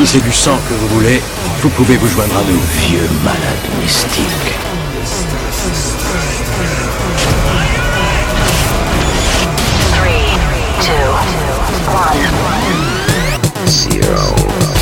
Si c'est du sang que vous voulez, vous pouvez vous joindre à nous, vieux malade mystique. Three, two, one. Zero.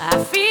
I feel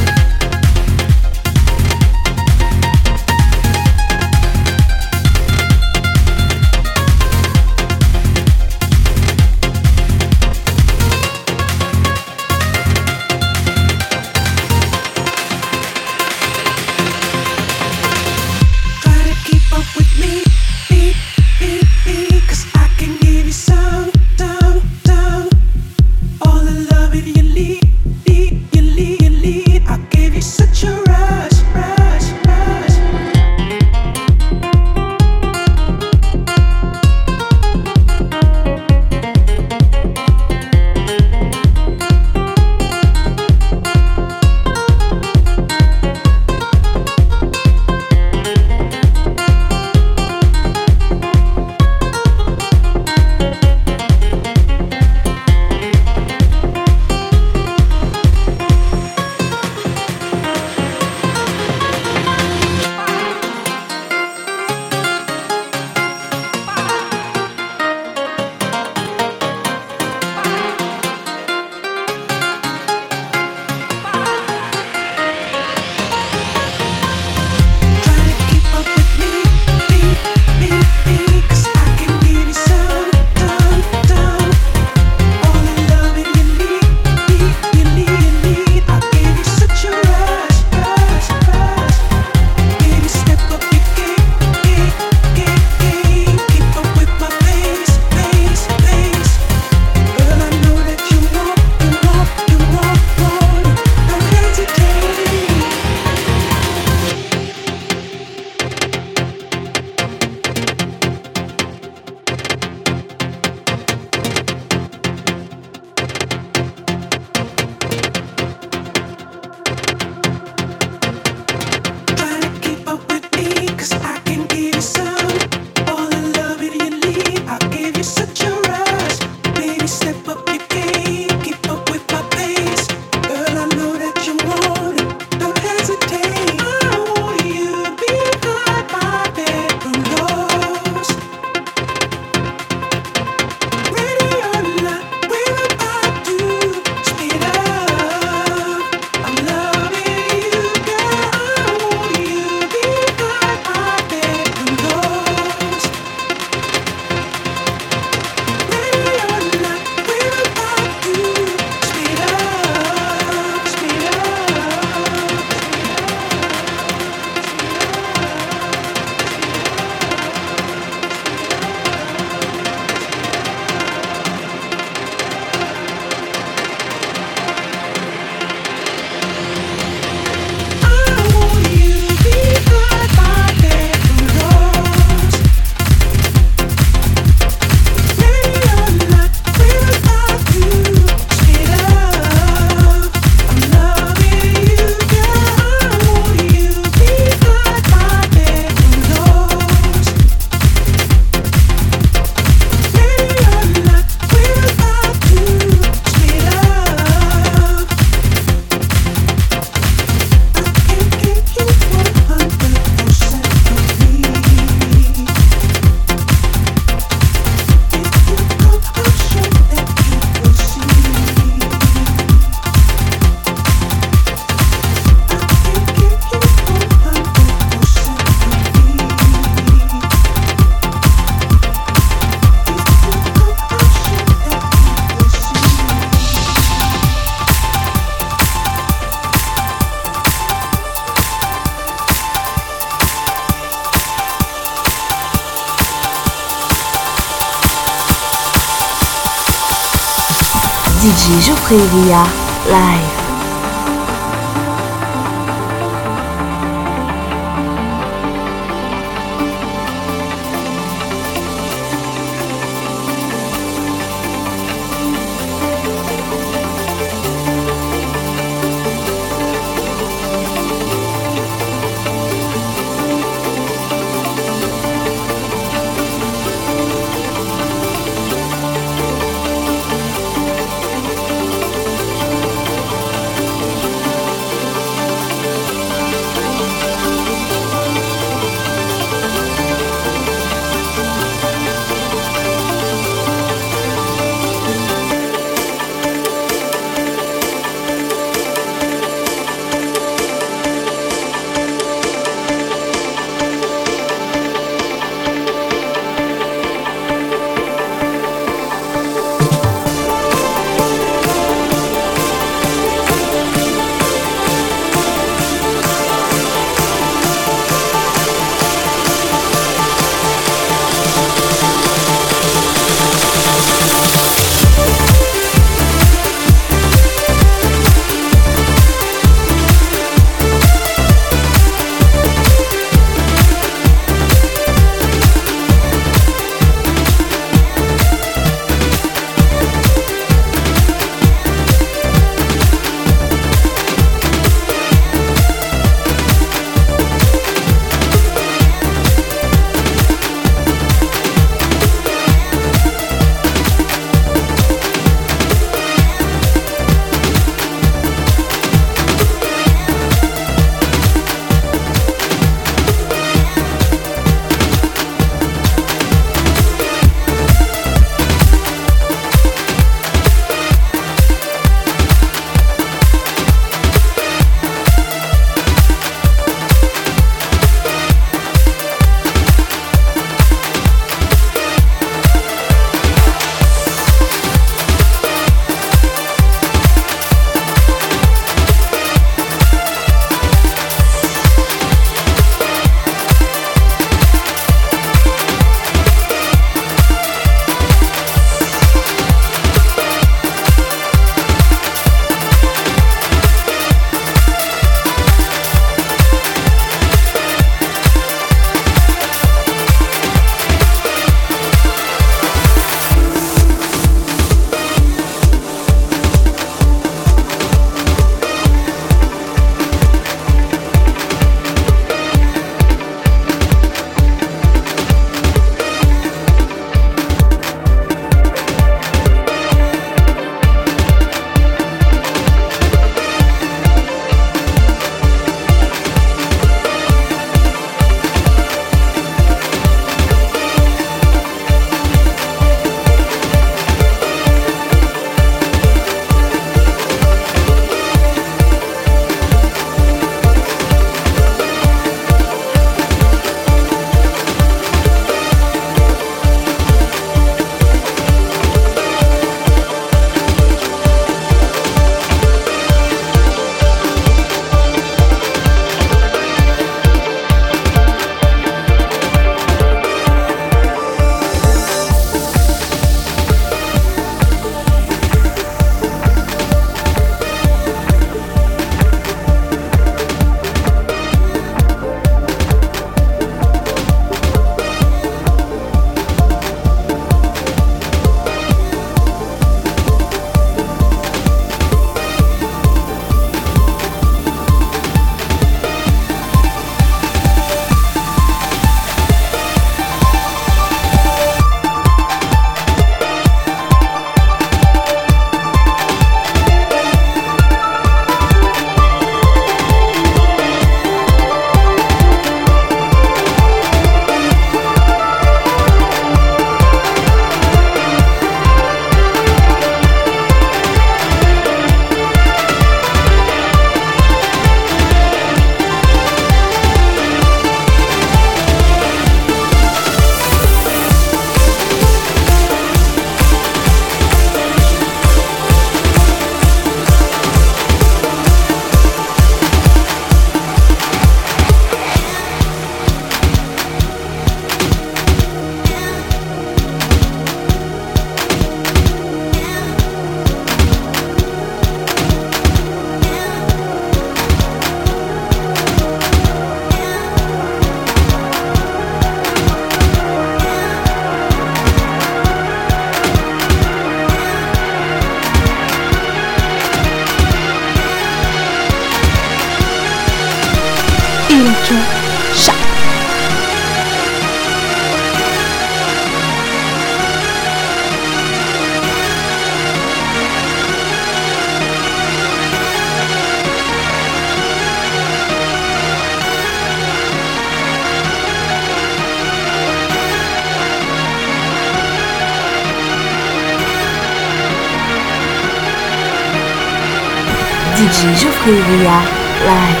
可以呀，来。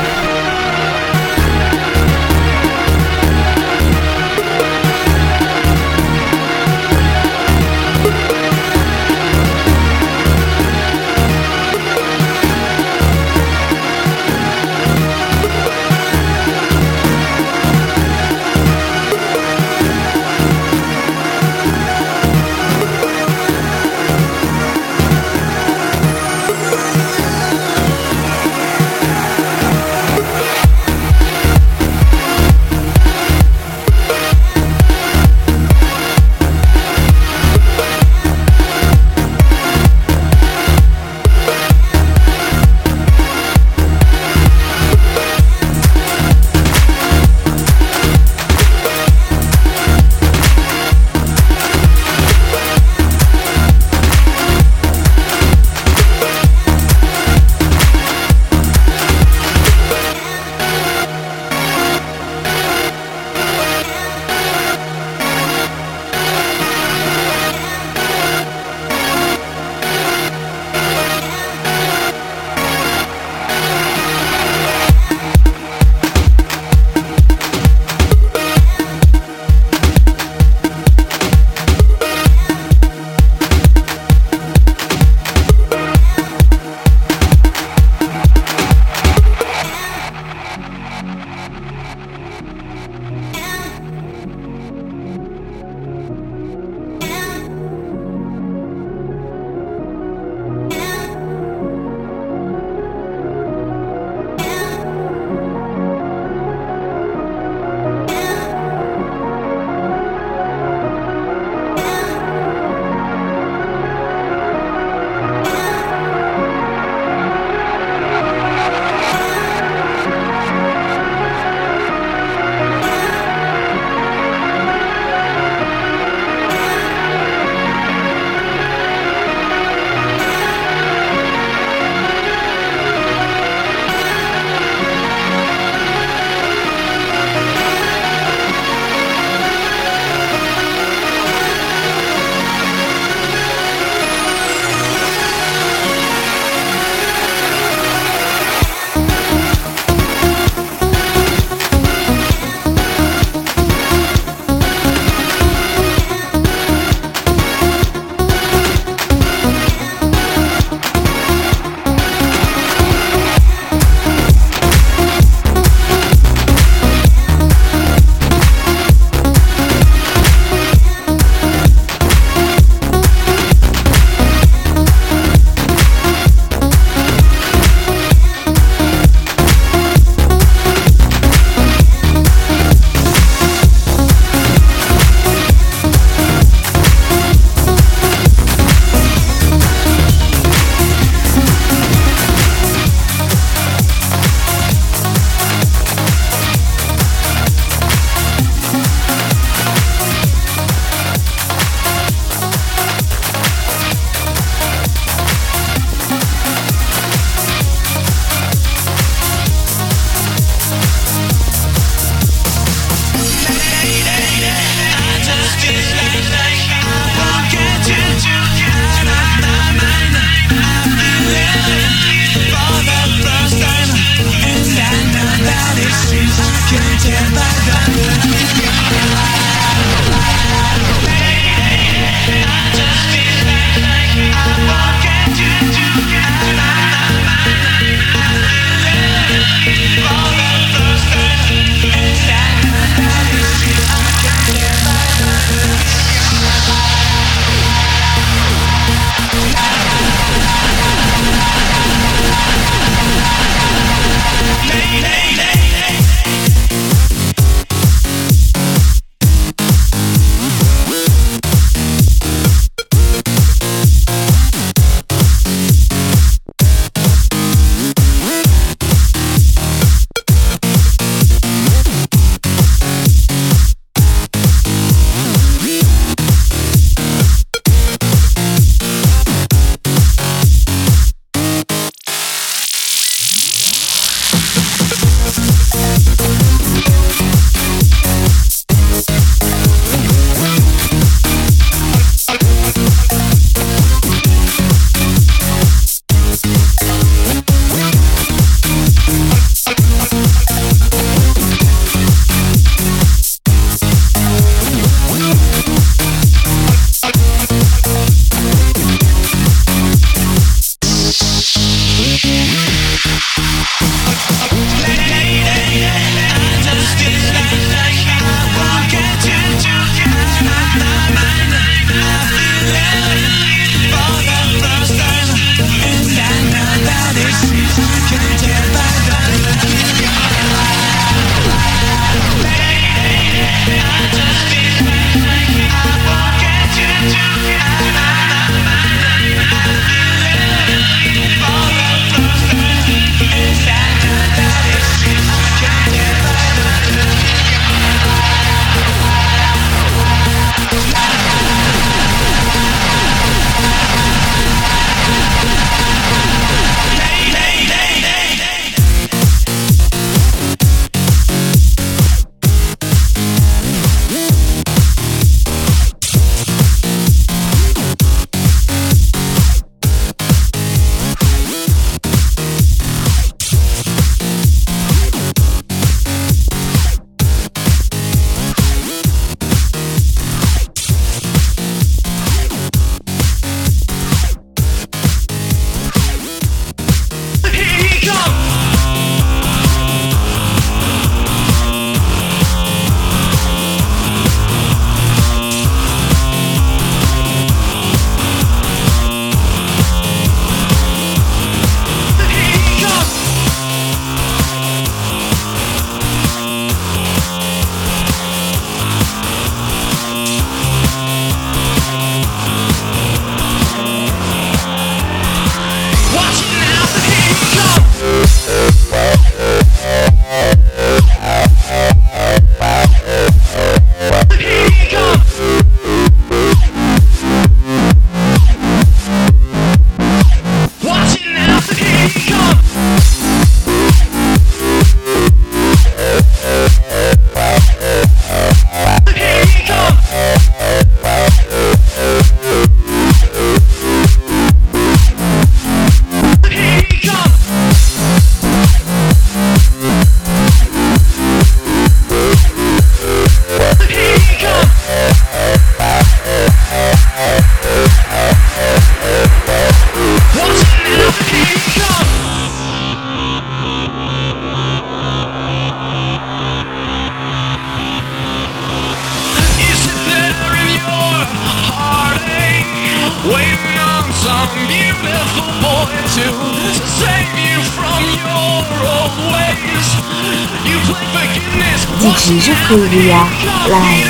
lại.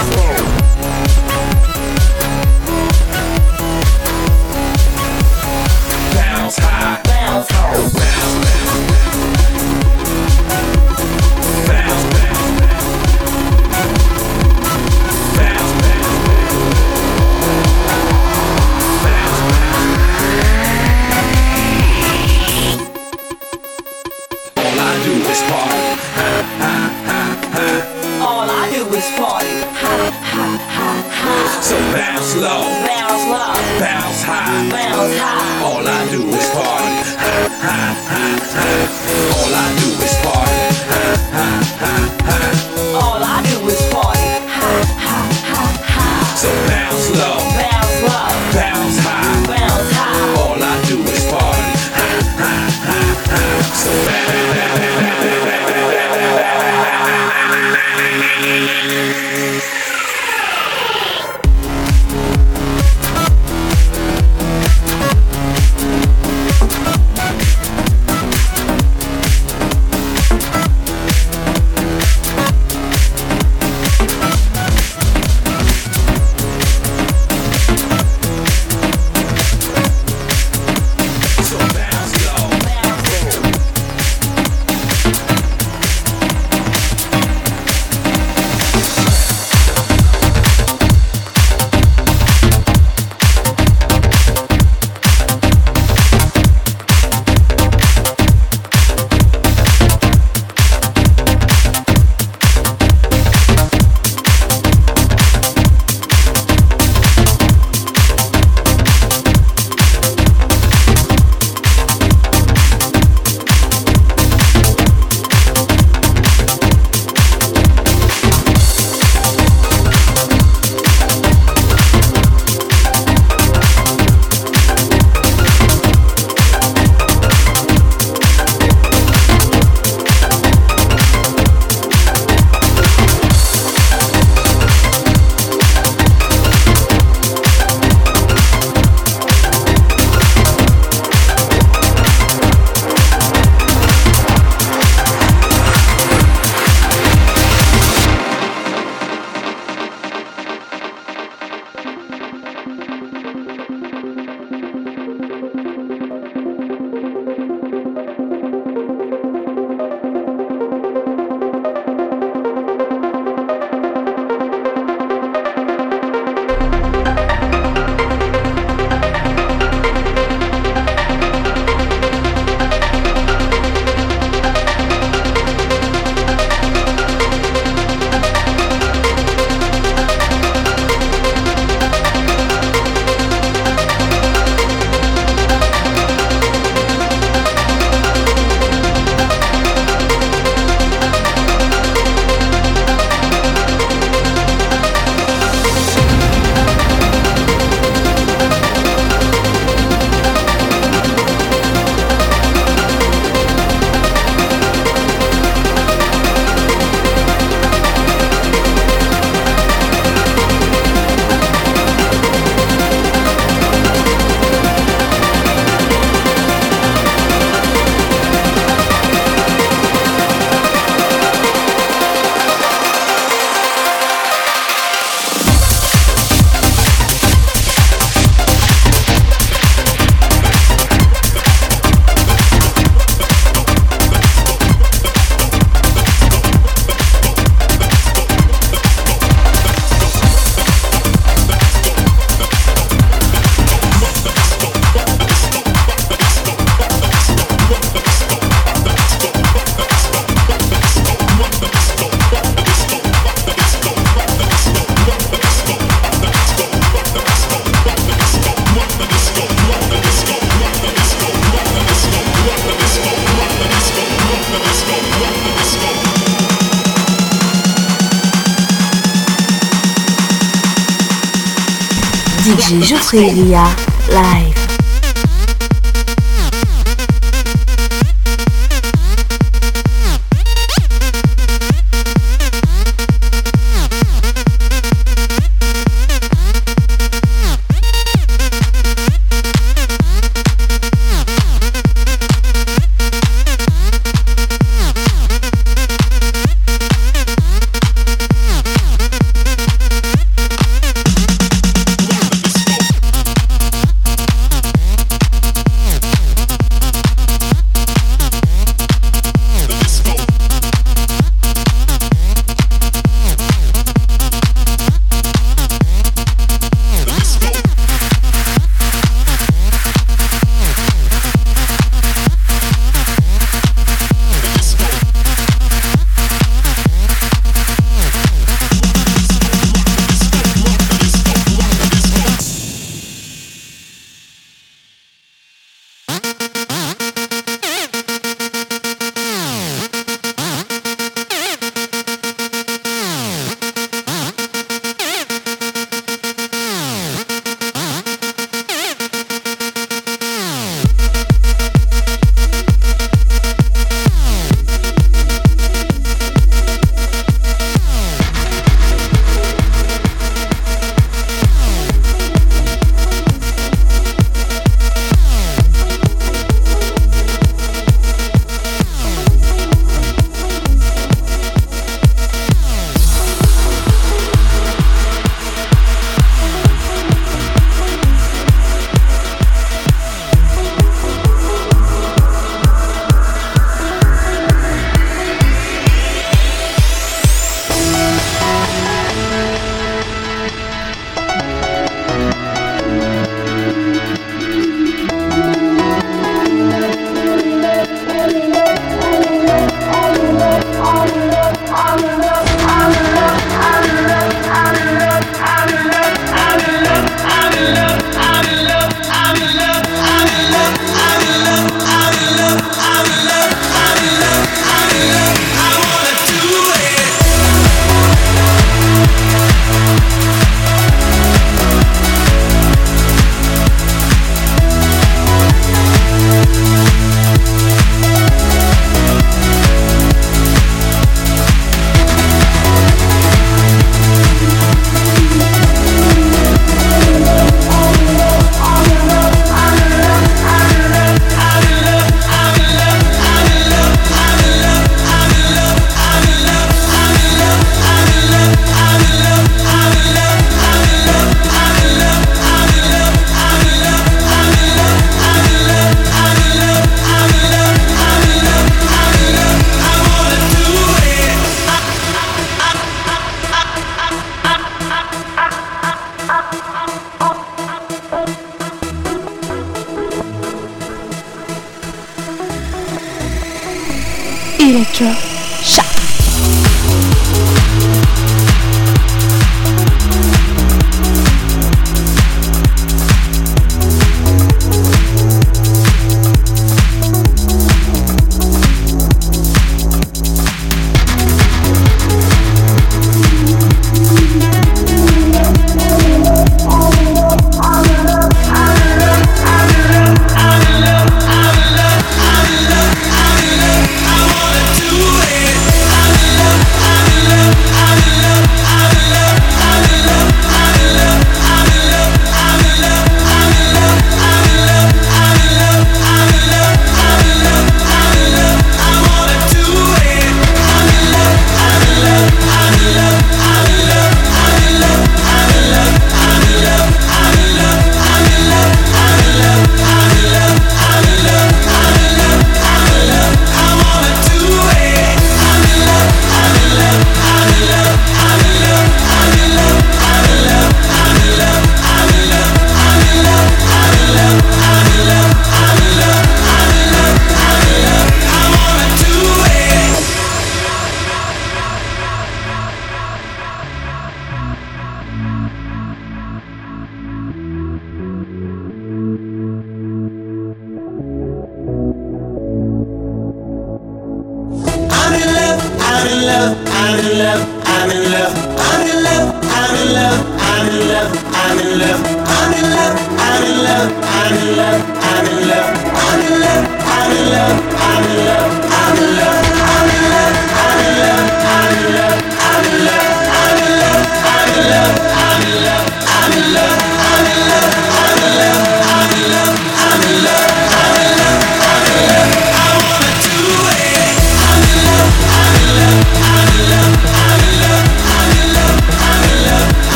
Gospel.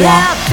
yeah.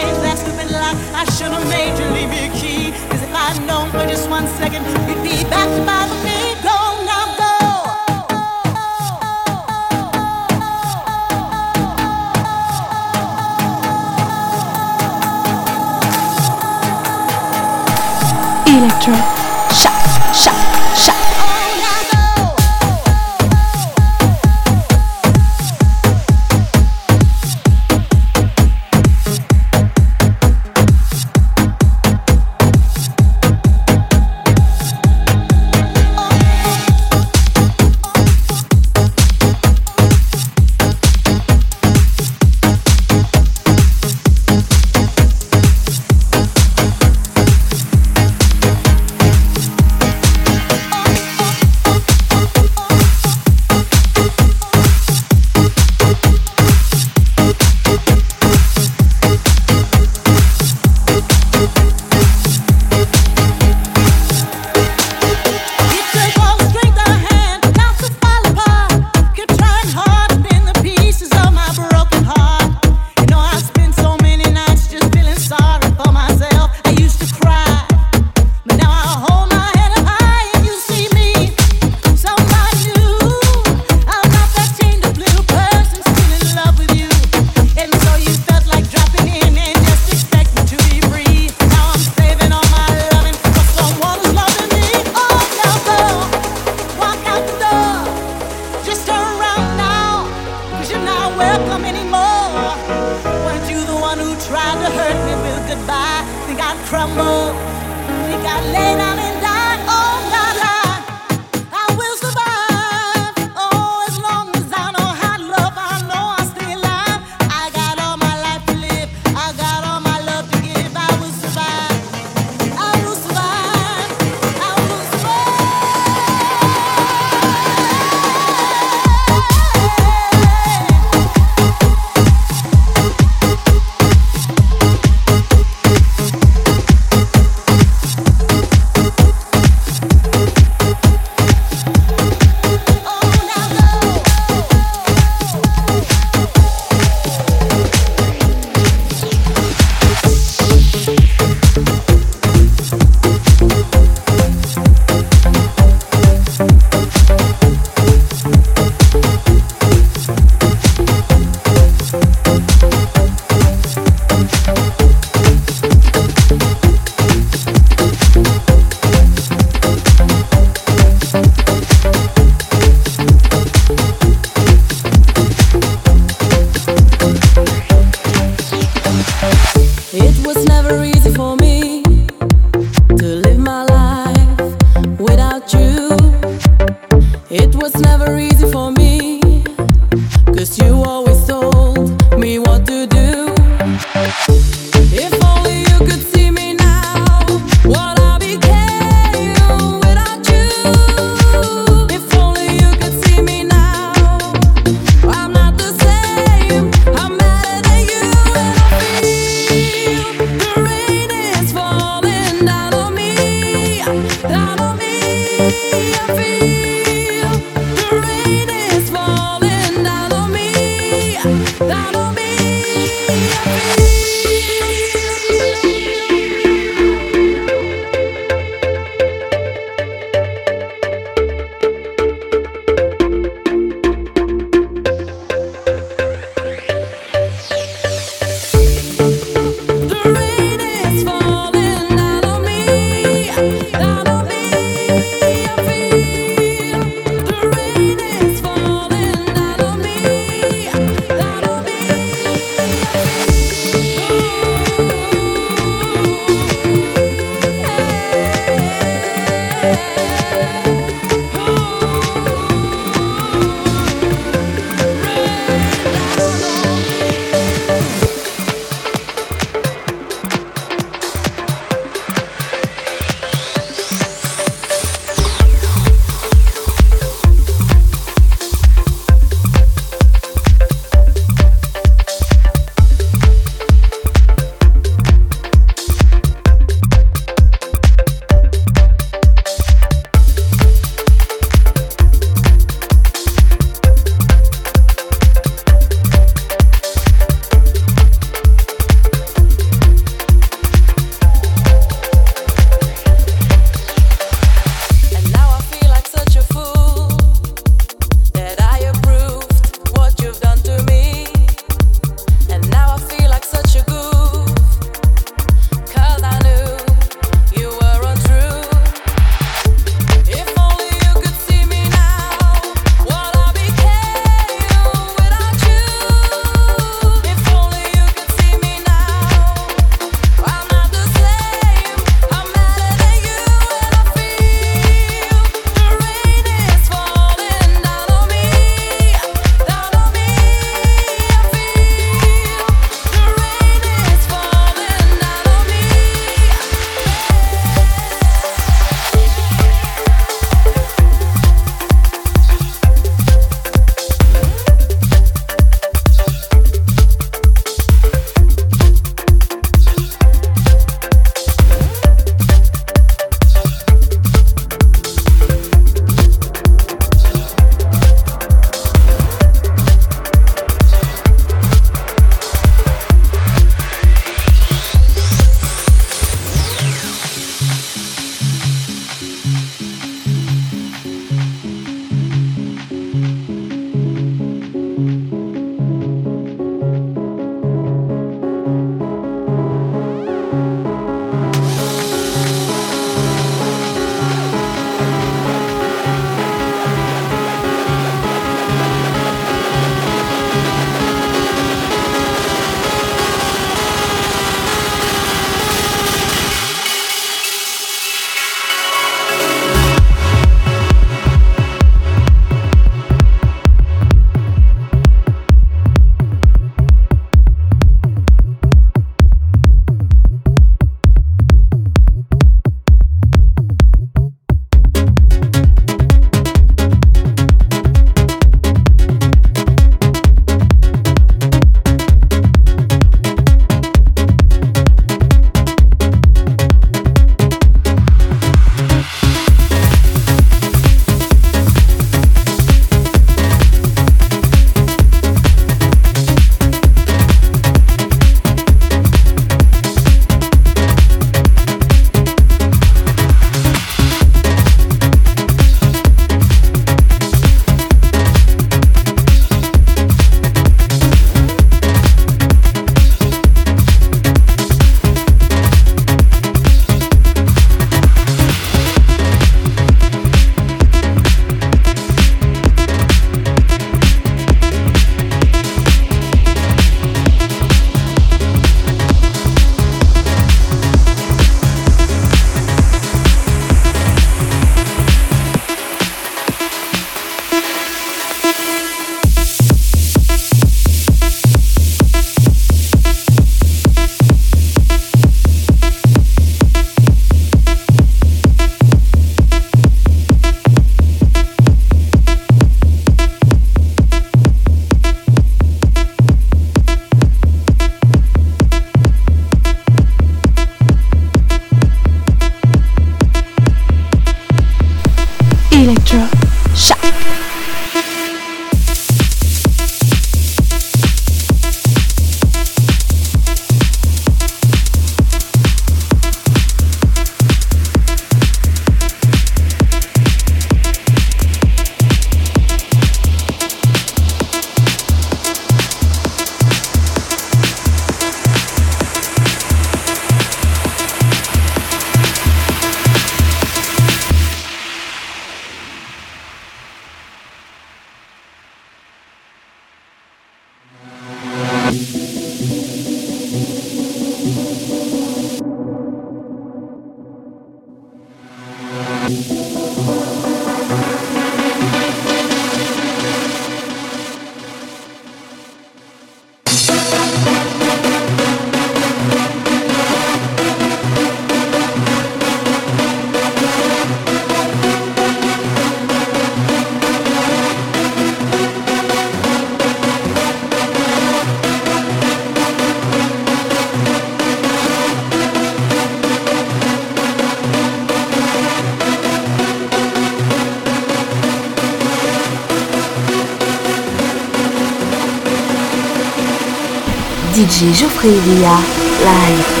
DJ Geoffrey Elia, live.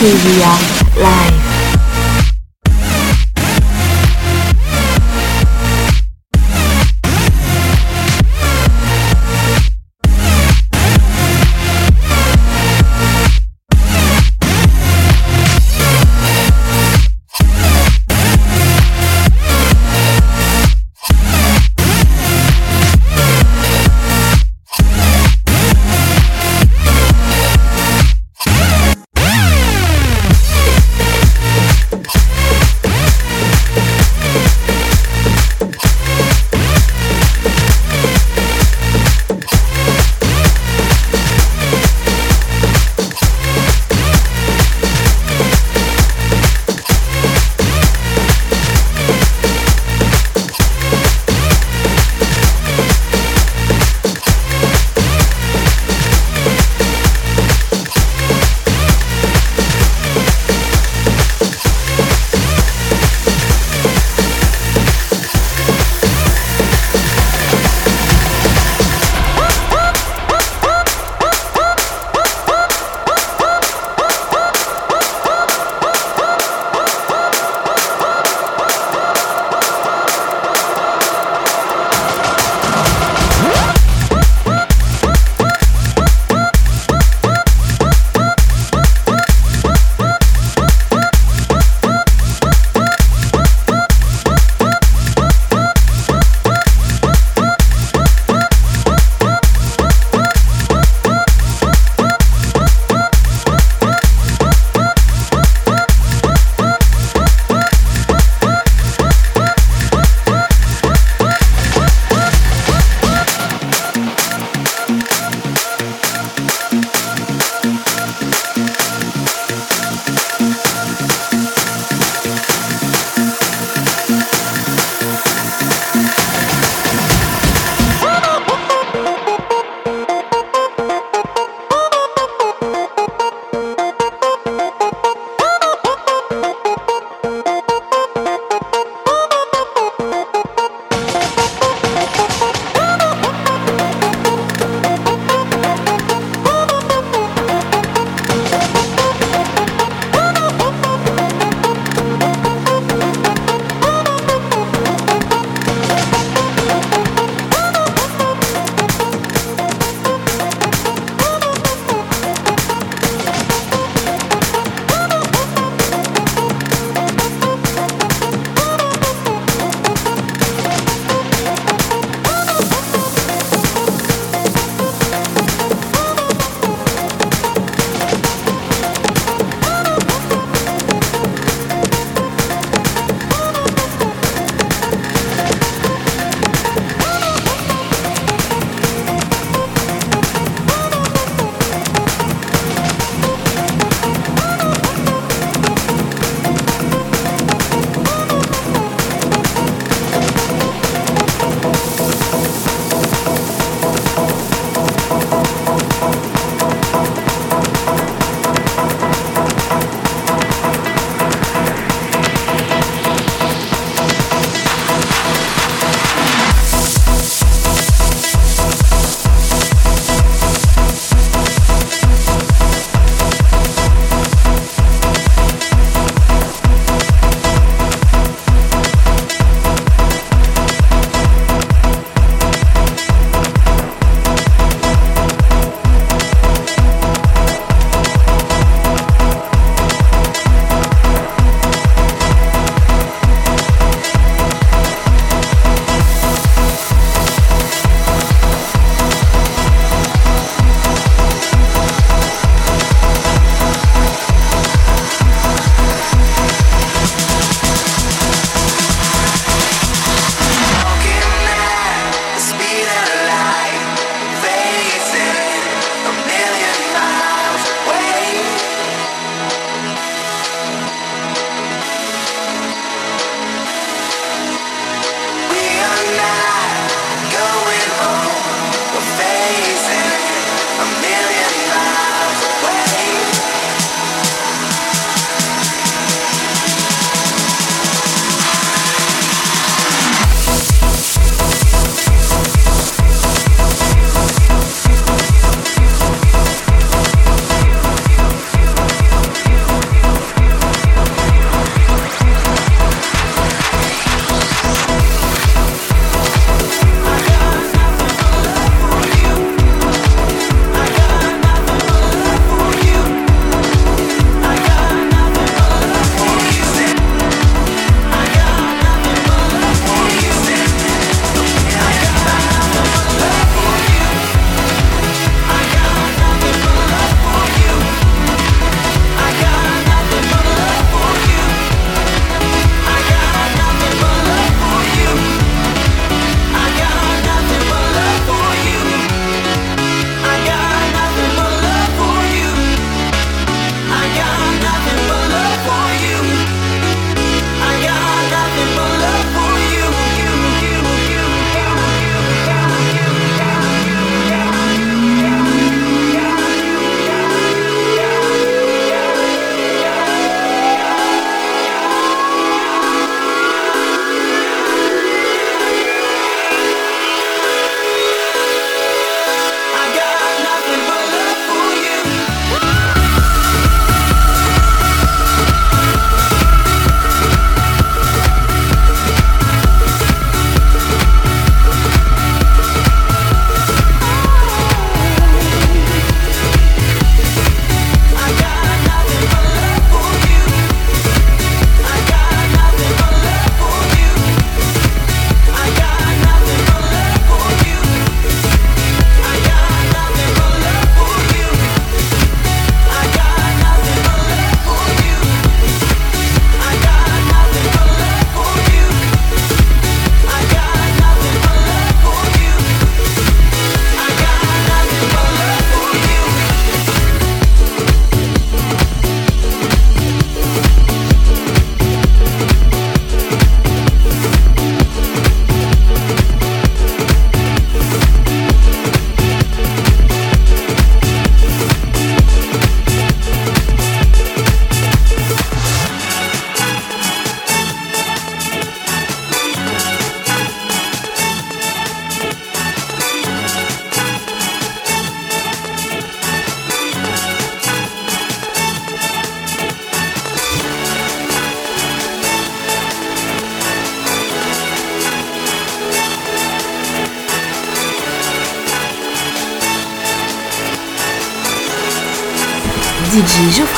DJ Geoffrey Villa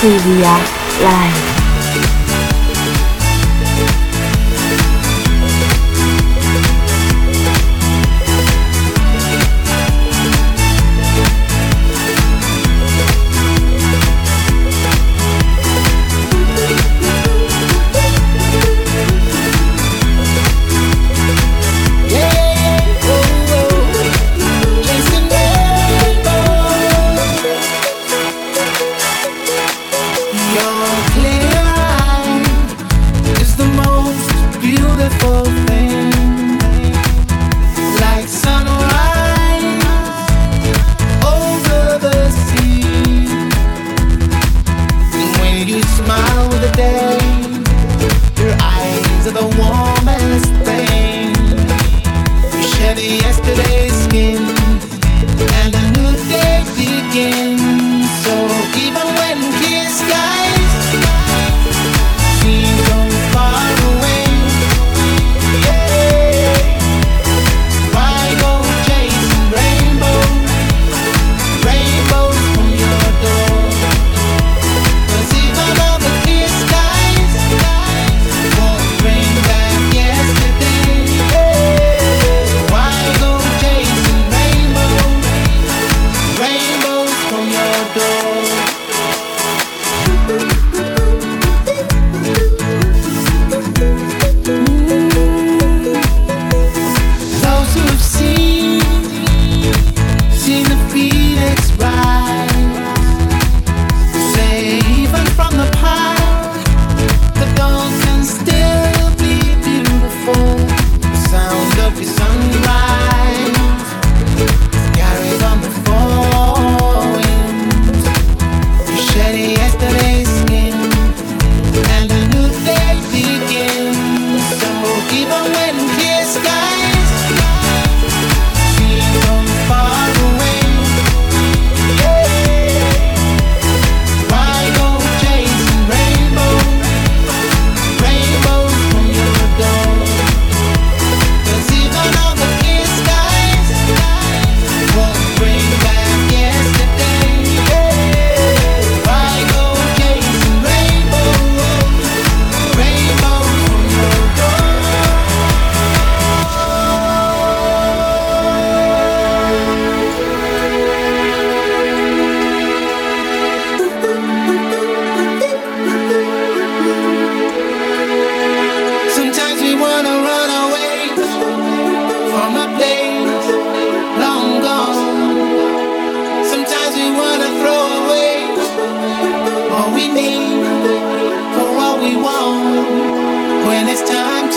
DJ Geoffrey Villa live.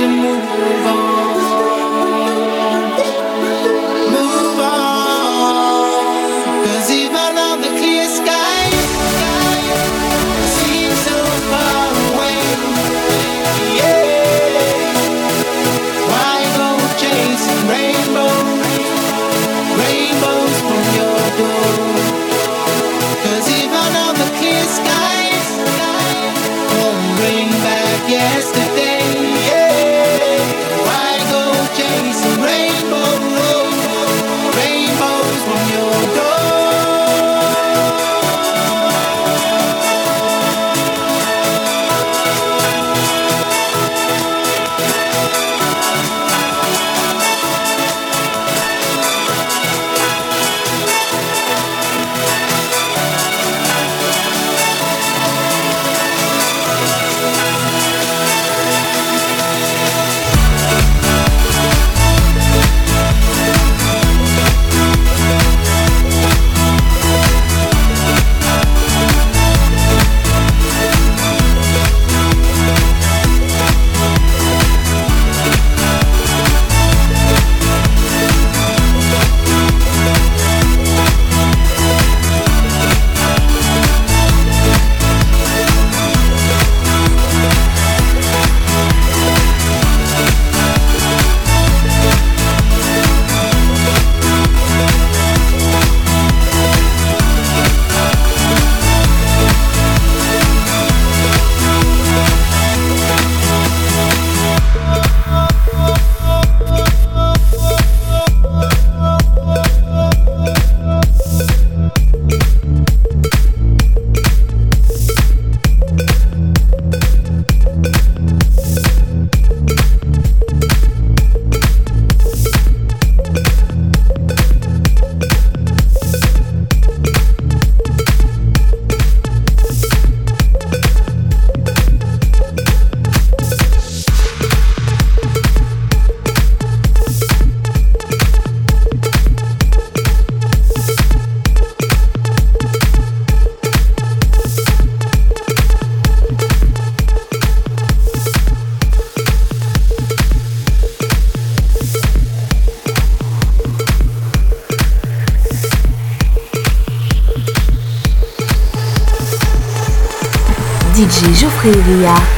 to move on. DJ Geoffrey Ria, live.